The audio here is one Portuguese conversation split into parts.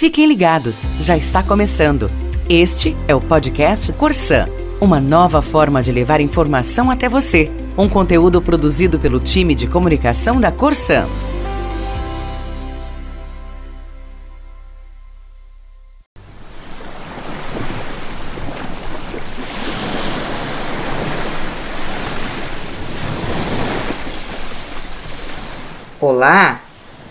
Fiquem ligados, já está começando. Este é o podcast Corsan, uma nova forma de levar informação até você. Um conteúdo produzido pelo time de comunicação da Corsan. Olá!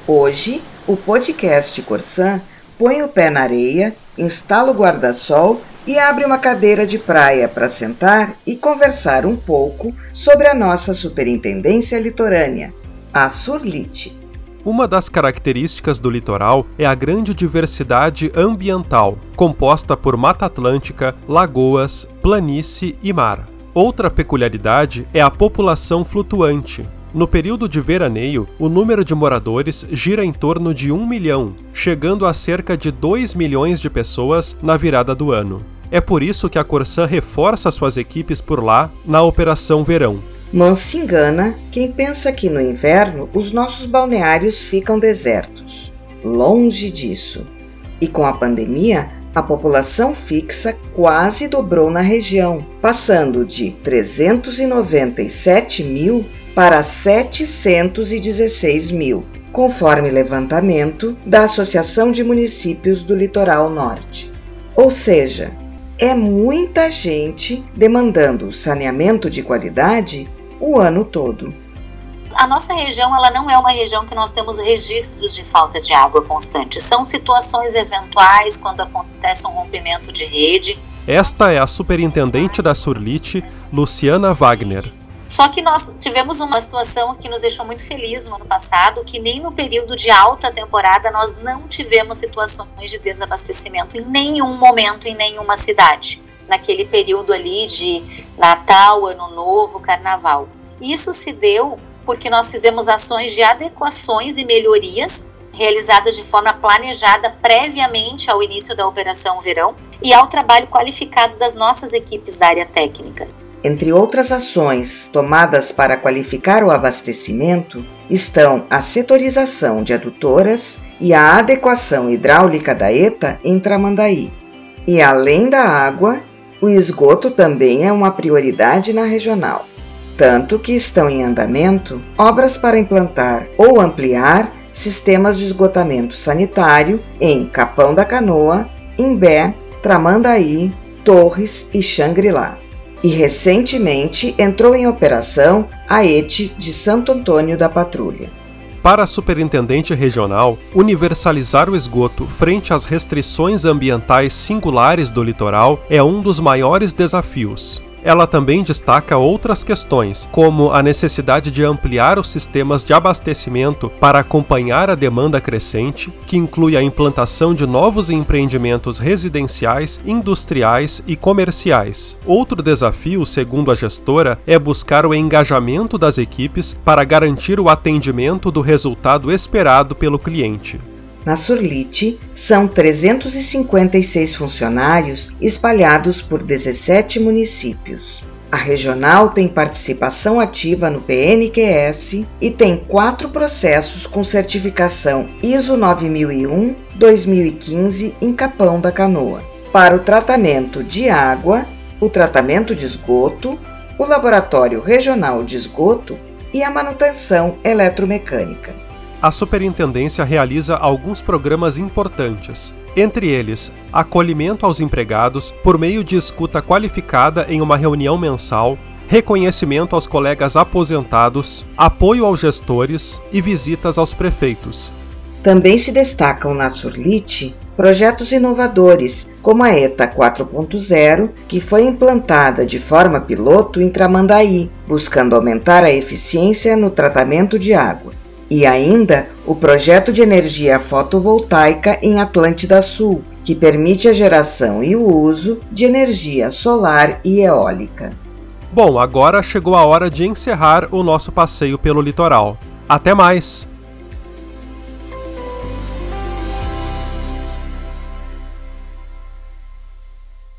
Hoje, o podcast Corsan põe o pé na areia, instala o guarda-sol e abre uma cadeira de praia para sentar e conversar um pouco sobre a nossa superintendência litorânea, a Surlite. Uma das características do litoral é a grande diversidade ambiental, composta por mata atlântica, lagoas, planície e mar. Outra peculiaridade é a população flutuante, no período de veraneio, o número de moradores gira em torno de 1 milhão, chegando a cerca de 2 milhões de pessoas na virada do ano. É por isso que a Corsã reforça suas equipes por lá na Operação Verão. Não se engana quem pensa que no inverno os nossos balneários ficam desertos. Longe disso. E com a pandemia, a população fixa quase dobrou na região, passando de 397 mil para 716 mil, conforme levantamento da Associação de Municípios do Litoral Norte. Ou seja, é muita gente demandando saneamento de qualidade o ano todo. A nossa região ela não é uma região que nós temos registros de falta de água constante. São situações eventuais quando acontece um rompimento de rede. Esta é a superintendente da Surlite, Luciana Wagner. Só que nós tivemos uma situação que nos deixou muito feliz no ano passado, que nem no período de alta temporada nós não tivemos situações de desabastecimento em nenhum momento em nenhuma cidade. Naquele período ali de Natal, Ano Novo, Carnaval. Isso se deu porque nós fizemos ações de adequações e melhorias realizadas de forma planejada previamente ao início da Operação Verão e ao trabalho qualificado das nossas equipes da área técnica. Entre outras ações tomadas para qualificar o abastecimento estão a setorização de adutoras e a adequação hidráulica da ETA em Tramandaí. E além da água, o esgoto também é uma prioridade na regional, tanto que estão em andamento obras para implantar ou ampliar sistemas de esgotamento sanitário em Capão da Canoa, Imbé, Tramandaí, Torres e Xangri-Lá e recentemente entrou em operação a ETE de Santo Antônio da Patrulha. Para a superintendente regional, universalizar o esgoto frente às restrições ambientais singulares do litoral é um dos maiores desafios. Ela também destaca outras questões, como a necessidade de ampliar os sistemas de abastecimento para acompanhar a demanda crescente, que inclui a implantação de novos empreendimentos residenciais, industriais e comerciais. Outro desafio, segundo a gestora, é buscar o engajamento das equipes para garantir o atendimento do resultado esperado pelo cliente. Na Surlite, são 356 funcionários espalhados por 17 municípios. A regional tem participação ativa no PNQS e tem quatro processos com certificação ISO 9001-2015 em Capão da Canoa, para o tratamento de água, o tratamento de esgoto, o Laboratório Regional de Esgoto e a manutenção eletromecânica a superintendência realiza alguns programas importantes, entre eles, acolhimento aos empregados por meio de escuta qualificada em uma reunião mensal, reconhecimento aos colegas aposentados, apoio aos gestores e visitas aos prefeitos. Também se destacam na Surlite projetos inovadores, como a ETA 4.0, que foi implantada de forma piloto em Tramandaí, buscando aumentar a eficiência no tratamento de água e ainda o projeto de energia fotovoltaica em Atlântida Sul, que permite a geração e o uso de energia solar e eólica. Bom, agora chegou a hora de encerrar o nosso passeio pelo litoral. Até mais!